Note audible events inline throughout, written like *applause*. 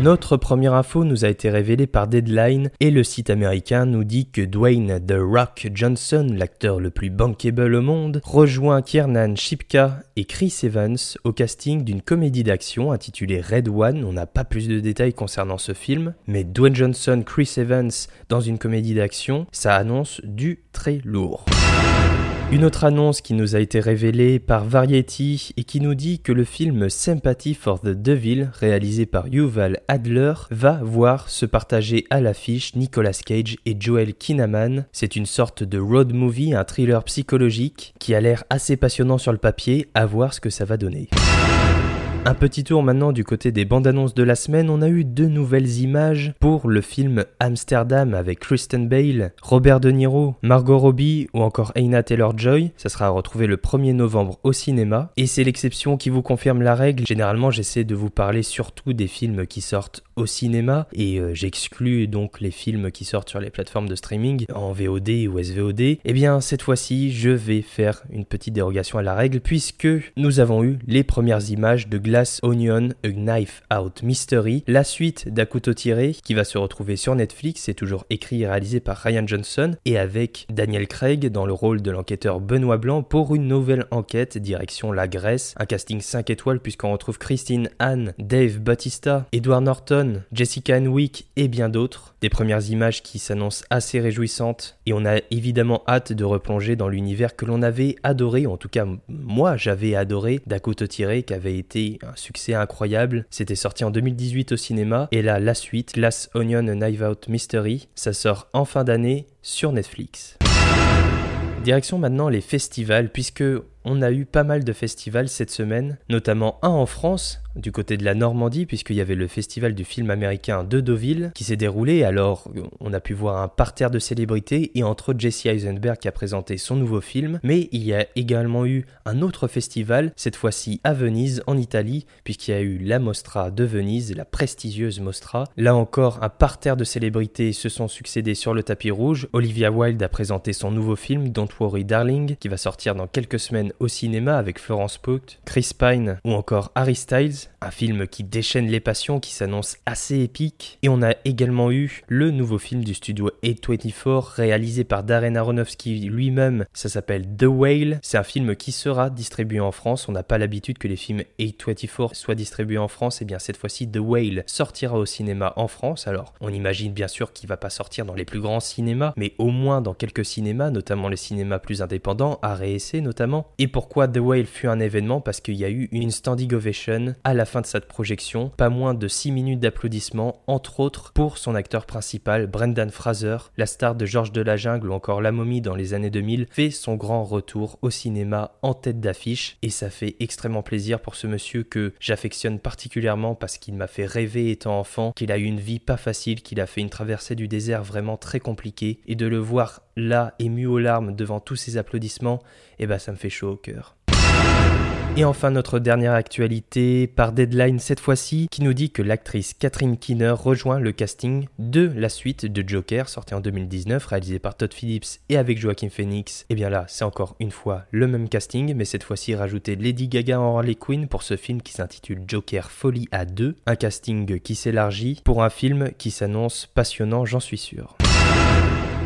Notre première info nous a été révélée par Deadline et le site américain nous dit que Dwayne The Rock Johnson, l'acteur le plus bankable au monde, rejoint Kiernan Shipka et Chris Evans au casting d'une comédie d'action intitulée Red One. On n'a pas plus de détails concernant ce film, mais Dwayne Johnson, Chris Evans dans une comédie d'action, ça annonce du très lourd. Une autre annonce qui nous a été révélée par Variety et qui nous dit que le film Sympathy for the Devil, réalisé par Yuval Adler, va voir se partager à l'affiche Nicolas Cage et Joel Kinnaman. C'est une sorte de road movie, un thriller psychologique qui a l'air assez passionnant sur le papier, à voir ce que ça va donner. Un petit tour maintenant du côté des bandes annonces de la semaine, on a eu deux nouvelles images pour le film Amsterdam avec Kristen Bale, Robert De Niro, Margot Robbie ou encore Aina Taylor-Joy. Ça sera à retrouver le 1er novembre au cinéma. Et c'est l'exception qui vous confirme la règle. Généralement, j'essaie de vous parler surtout des films qui sortent au cinéma et euh, j'exclus donc les films qui sortent sur les plateformes de streaming en VOD ou SVOD. Eh bien, cette fois-ci, je vais faire une petite dérogation à la règle puisque nous avons eu les premières images de Glass Onion, A Knife Out Mystery, la suite d'À couteau tiré qui va se retrouver sur Netflix, c'est toujours écrit et réalisé par Ryan Johnson et avec Daniel Craig dans le rôle de l'enquêteur Benoît Blanc pour une nouvelle enquête direction la Grèce, un casting 5 étoiles puisqu'on retrouve Christine Anne, Dave Bautista, Edward Norton, Jessica Henwick et bien d'autres. Des premières images qui s'annoncent assez réjouissantes et on a évidemment hâte de replonger dans l'univers que l'on avait adoré, en tout cas moi j'avais adoré d'À couteau tiré qui avait été un succès incroyable. C'était sorti en 2018 au cinéma et là la suite, Glass Onion Knife Out Mystery, ça sort en fin d'année sur Netflix. Direction maintenant les festivals puisque on a eu pas mal de festivals cette semaine, notamment un en France, du côté de la Normandie, puisqu'il y avait le festival du film américain de Deauville qui s'est déroulé. Alors, on a pu voir un parterre de célébrités et entre autres Jesse Eisenberg qui a présenté son nouveau film. Mais il y a également eu un autre festival, cette fois-ci à Venise, en Italie, puisqu'il y a eu la Mostra de Venise, la prestigieuse Mostra. Là encore, un parterre de célébrités se sont succédés sur le tapis rouge. Olivia Wilde a présenté son nouveau film Don't Worry Darling, qui va sortir dans quelques semaines au cinéma avec Florence Pugh, Chris Pine ou encore Harry Styles, un film qui déchaîne les passions, qui s'annonce assez épique. Et on a également eu le nouveau film du studio A24 réalisé par Darren Aronofsky lui-même, ça s'appelle The Whale. C'est un film qui sera distribué en France, on n'a pas l'habitude que les films A24 soient distribués en France, et bien cette fois-ci The Whale sortira au cinéma en France. Alors on imagine bien sûr qu'il va pas sortir dans les plus grands cinémas, mais au moins dans quelques cinémas, notamment les cinémas plus indépendants, Essai notamment. Pourquoi The Whale fut un événement Parce qu'il y a eu une standing ovation à la fin de cette projection, pas moins de 6 minutes d'applaudissements, entre autres pour son acteur principal, Brendan Fraser, la star de Georges de la Jungle ou encore La Momie dans les années 2000, fait son grand retour au cinéma en tête d'affiche. Et ça fait extrêmement plaisir pour ce monsieur que j'affectionne particulièrement parce qu'il m'a fait rêver étant enfant, qu'il a eu une vie pas facile, qu'il a fait une traversée du désert vraiment très compliquée. Et de le voir là ému aux larmes devant tous ces applaudissements, eh ben ça me fait chaud au cœur. Et enfin notre dernière actualité par Deadline cette fois-ci qui nous dit que l'actrice Catherine Keener rejoint le casting de la suite de Joker sortie en 2019 réalisée par Todd Phillips et avec Joaquin Phoenix. Et bien là c'est encore une fois le même casting mais cette fois-ci rajouté Lady Gaga en Harley Quinn pour ce film qui s'intitule Joker Folie à 2. Un casting qui s'élargit pour un film qui s'annonce passionnant j'en suis sûr.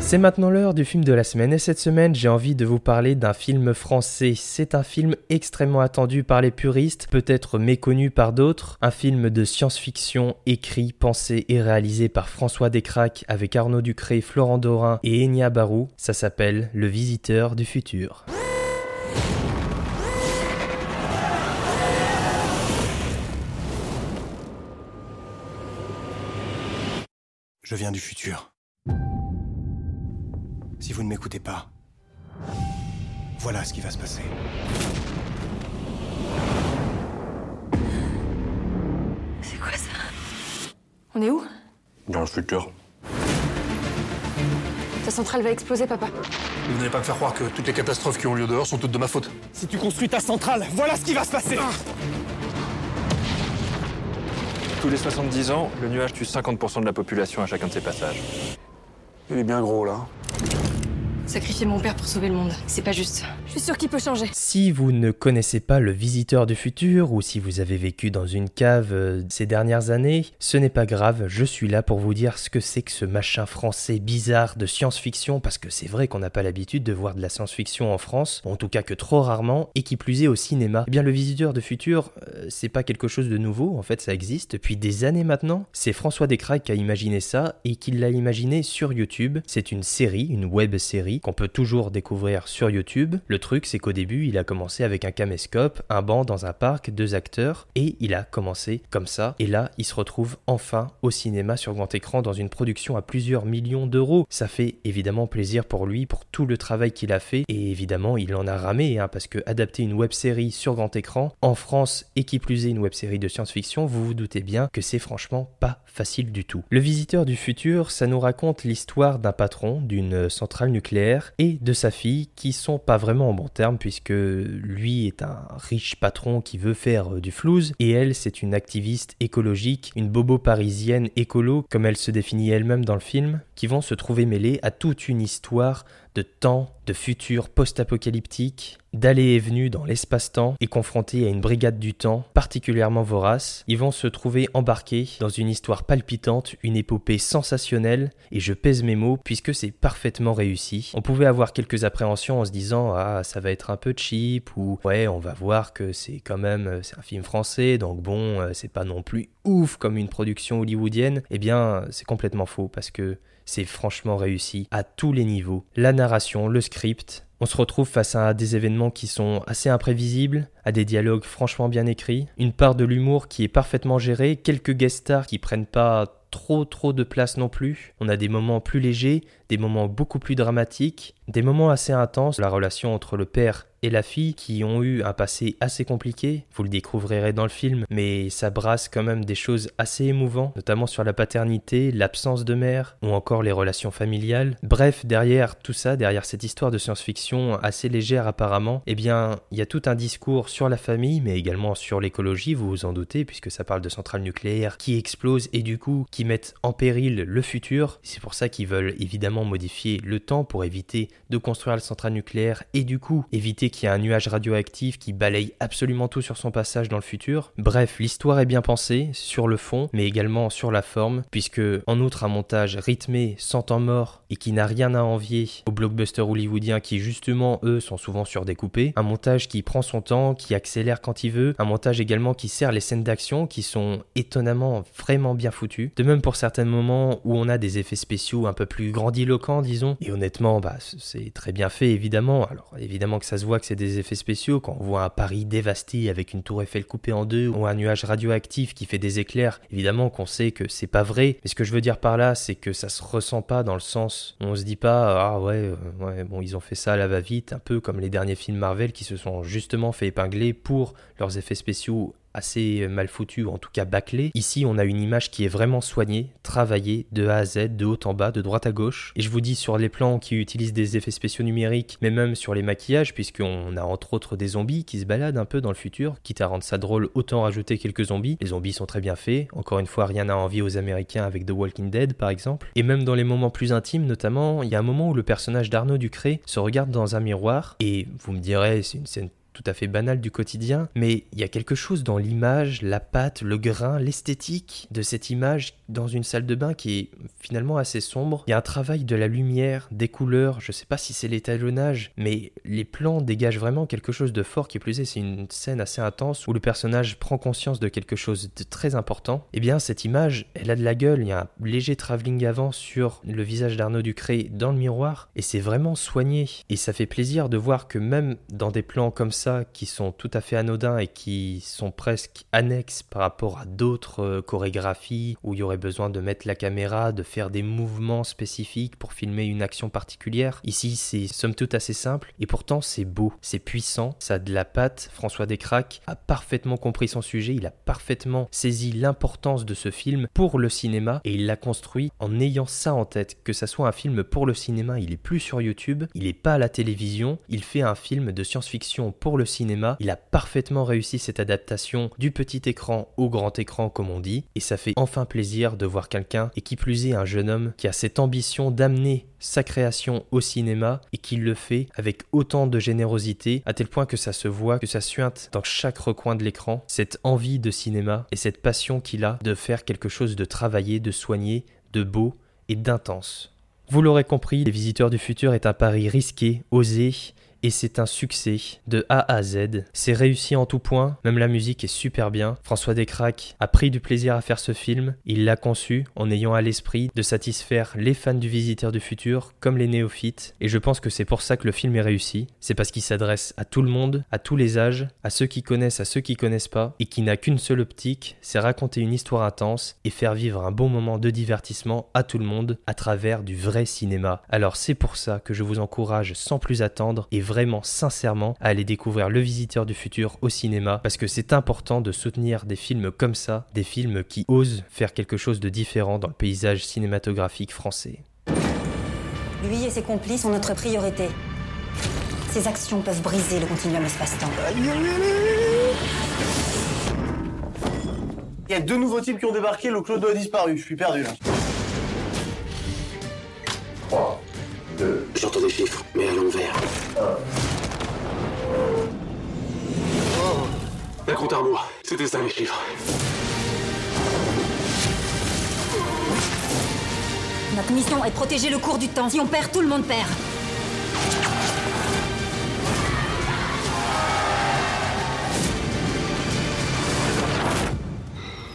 C'est maintenant l'heure du film de la semaine et cette semaine j'ai envie de vous parler d'un film français. C'est un film extrêmement attendu par les puristes, peut-être méconnu par d'autres. Un film de science-fiction écrit, pensé et réalisé par François Descraques avec Arnaud Ducré, Florent Dorin et Enya Barou. Ça s'appelle Le Visiteur du Futur. Je viens du futur. Si vous ne m'écoutez pas, voilà ce qui va se passer. C'est quoi ça? On est où? Dans le futur. Ta centrale va exploser, papa. Vous n'allez pas me faire croire que toutes les catastrophes qui ont lieu dehors sont toutes de ma faute. Si tu construis ta centrale, voilà ce qui va se passer Tous les 70 ans, le nuage tue 50% de la population à chacun de ses passages. Il est bien gros là. Sacrifier mon père pour sauver le monde, c'est pas juste. Je suis sûre qu'il peut changer. Si vous ne connaissez pas le visiteur du futur ou si vous avez vécu dans une cave euh, ces dernières années, ce n'est pas grave, je suis là pour vous dire ce que c'est que ce machin français bizarre de science-fiction parce que c'est vrai qu'on n'a pas l'habitude de voir de la science-fiction en France, en tout cas que trop rarement et qui plus est au cinéma. Eh bien le visiteur du futur, euh, c'est pas quelque chose de nouveau, en fait ça existe depuis des années maintenant. C'est François Descraques qui a imaginé ça et qui l'a imaginé sur YouTube. C'est une série, une web série qu'on peut toujours découvrir sur YouTube. Le truc, c'est qu'au début, il a commencé avec un caméscope, un banc dans un parc, deux acteurs, et il a commencé comme ça. Et là, il se retrouve enfin au cinéma sur grand écran dans une production à plusieurs millions d'euros. Ça fait évidemment plaisir pour lui, pour tout le travail qu'il a fait, et évidemment, il en a ramé, hein, parce que adapter une web série sur grand écran, en France, et qui plus est une web série de science-fiction, vous vous doutez bien que c'est franchement pas facile du tout. Le visiteur du futur, ça nous raconte l'histoire d'un patron d'une centrale nucléaire et de sa fille qui sont pas vraiment en bon terme puisque lui est un riche patron qui veut faire euh, du flouze et elle c'est une activiste écologique, une bobo parisienne écolo comme elle se définit elle-même dans le film, qui vont se trouver mêlés à toute une histoire de temps, de futur post-apocalyptique, d'allées et venues dans l'espace-temps et confrontés à une brigade du temps particulièrement vorace, ils vont se trouver embarqués dans une histoire palpitante, une épopée sensationnelle, et je pèse mes mots puisque c'est parfaitement réussi. On pouvait avoir quelques appréhensions en se disant ah ça va être un peu cheap ou ouais on va voir que c'est quand même c'est un film français donc bon euh, c'est pas non plus ouf comme une production hollywoodienne. Eh bien c'est complètement faux parce que c'est franchement réussi à tous les niveaux. La narration, le script, on se retrouve face à des événements qui sont assez imprévisibles, à des dialogues franchement bien écrits, une part de l'humour qui est parfaitement gérée, quelques guest stars qui prennent pas trop trop de place non plus. On a des moments plus légers, des moments beaucoup plus dramatiques, des moments assez intenses, la relation entre le père et la fille qui ont eu un passé assez compliqué, vous le découvrirez dans le film, mais ça brasse quand même des choses assez émouvantes, notamment sur la paternité, l'absence de mère, ou encore les relations familiales. Bref, derrière tout ça, derrière cette histoire de science-fiction assez légère apparemment, eh bien, il y a tout un discours sur la famille, mais également sur l'écologie, vous vous en doutez, puisque ça parle de centrales nucléaires qui explosent et du coup qui mettent en péril le futur. C'est pour ça qu'ils veulent évidemment modifier le temps pour éviter de construire la centrale nucléaire et du coup éviter qu'il y ait un nuage radioactif qui balaye absolument tout sur son passage dans le futur. Bref, l'histoire est bien pensée sur le fond, mais également sur la forme, puisque en outre un montage rythmé, sans temps mort et qui n'a rien à envier aux blockbusters hollywoodiens qui justement eux sont souvent surdécoupés, un montage qui prend son temps, qui accélère quand il veut, un montage également qui sert les scènes d'action qui sont étonnamment vraiment bien foutues. De même pour certains moments où on a des effets spéciaux un peu plus disons, et honnêtement, bah c'est très bien fait évidemment. Alors évidemment que ça se voit que c'est des effets spéciaux quand on voit un Paris dévasté avec une tour Eiffel coupée en deux ou un nuage radioactif qui fait des éclairs. Évidemment qu'on sait que c'est pas vrai, mais ce que je veux dire par là, c'est que ça se ressent pas dans le sens où on se dit pas ah ouais euh, ouais bon ils ont fait ça à la va-vite, un peu comme les derniers films Marvel qui se sont justement fait épingler pour leurs effets spéciaux assez mal foutu, ou en tout cas bâclé. Ici, on a une image qui est vraiment soignée, travaillée de A à Z, de haut en bas, de droite à gauche. Et je vous dis sur les plans qui utilisent des effets spéciaux numériques, mais même sur les maquillages, puisqu'on a entre autres des zombies qui se baladent un peu dans le futur, quitte à rendre ça drôle, autant rajouter quelques zombies. Les zombies sont très bien faits. Encore une fois, rien n'a envie aux Américains avec The Walking Dead, par exemple. Et même dans les moments plus intimes, notamment, il y a un moment où le personnage d'Arnaud Ducré se regarde dans un miroir, et vous me direz, c'est une scène tout à fait banal du quotidien, mais il y a quelque chose dans l'image, la pâte, le grain, l'esthétique de cette image dans une salle de bain qui est finalement assez sombre. Il y a un travail de la lumière, des couleurs, je sais pas si c'est l'étalonnage, mais les plans dégagent vraiment quelque chose de fort qui plus est, c'est une scène assez intense où le personnage prend conscience de quelque chose de très important. Et eh bien cette image, elle a de la gueule, il y a un léger travelling avant sur le visage d'Arnaud Ducré dans le miroir, et c'est vraiment soigné. Et ça fait plaisir de voir que même dans des plans comme ça, qui sont tout à fait anodins et qui sont presque annexes par rapport à d'autres euh, chorégraphies où il y aurait besoin de mettre la caméra, de faire des mouvements spécifiques pour filmer une action particulière. Ici, c'est somme toute assez simple et pourtant c'est beau, c'est puissant, ça a de la patte. François Descraques a parfaitement compris son sujet, il a parfaitement saisi l'importance de ce film pour le cinéma et il l'a construit en ayant ça en tête, que ça soit un film pour le cinéma, il est plus sur YouTube, il est pas à la télévision, il fait un film de science-fiction pour le cinéma, il a parfaitement réussi cette adaptation du petit écran au grand écran comme on dit, et ça fait enfin plaisir de voir quelqu'un, et qui plus est un jeune homme, qui a cette ambition d'amener sa création au cinéma et qui le fait avec autant de générosité à tel point que ça se voit, que ça suinte dans chaque recoin de l'écran, cette envie de cinéma et cette passion qu'il a de faire quelque chose de travaillé, de soigné, de beau et d'intense. Vous l'aurez compris, Les Visiteurs du Futur est un pari risqué, osé, et c'est un succès de A à Z. C'est réussi en tout point, même la musique est super bien. François Descraques a pris du plaisir à faire ce film, il l'a conçu en ayant à l'esprit de satisfaire les fans du Visiteur du Futur comme les néophytes, et je pense que c'est pour ça que le film est réussi. C'est parce qu'il s'adresse à tout le monde, à tous les âges, à ceux qui connaissent, à ceux qui connaissent pas, et qui n'a qu'une seule optique, c'est raconter une histoire intense et faire vivre un bon moment de divertissement à tout le monde à travers du vrai cinéma. Alors c'est pour ça que je vous encourage sans plus attendre et sincèrement à aller découvrir Le Visiteur du Futur au cinéma parce que c'est important de soutenir des films comme ça, des films qui osent faire quelque chose de différent dans le paysage cinématographique français. Lui et ses complices ont notre priorité. Ces actions peuvent briser le continuum espace-temps. Il y a deux nouveaux types qui ont débarqué, le clodo a disparu, je suis perdu là. J'entends des chiffres, mais à l'envers. Un compte à rebours. C'était ça les chiffres. Notre mission est de protéger le cours du temps. Si on perd, tout le monde perd.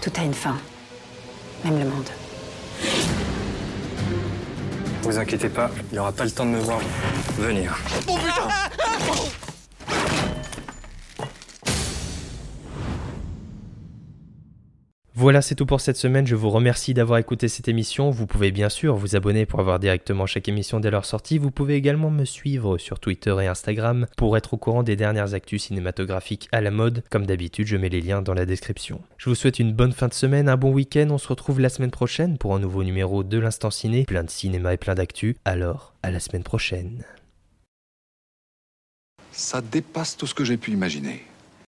Tout a une fin. Même le monde. Vous inquiétez pas, il n'y aura pas le temps de me voir venir. Oh putain *laughs* Voilà, c'est tout pour cette semaine. Je vous remercie d'avoir écouté cette émission. Vous pouvez bien sûr vous abonner pour avoir directement chaque émission dès leur sortie. Vous pouvez également me suivre sur Twitter et Instagram pour être au courant des dernières actus cinématographiques à la mode. Comme d'habitude, je mets les liens dans la description. Je vous souhaite une bonne fin de semaine, un bon week-end. On se retrouve la semaine prochaine pour un nouveau numéro de l'Instant Ciné. Plein de cinéma et plein d'actu. Alors, à la semaine prochaine. Ça dépasse tout ce que j'ai pu imaginer.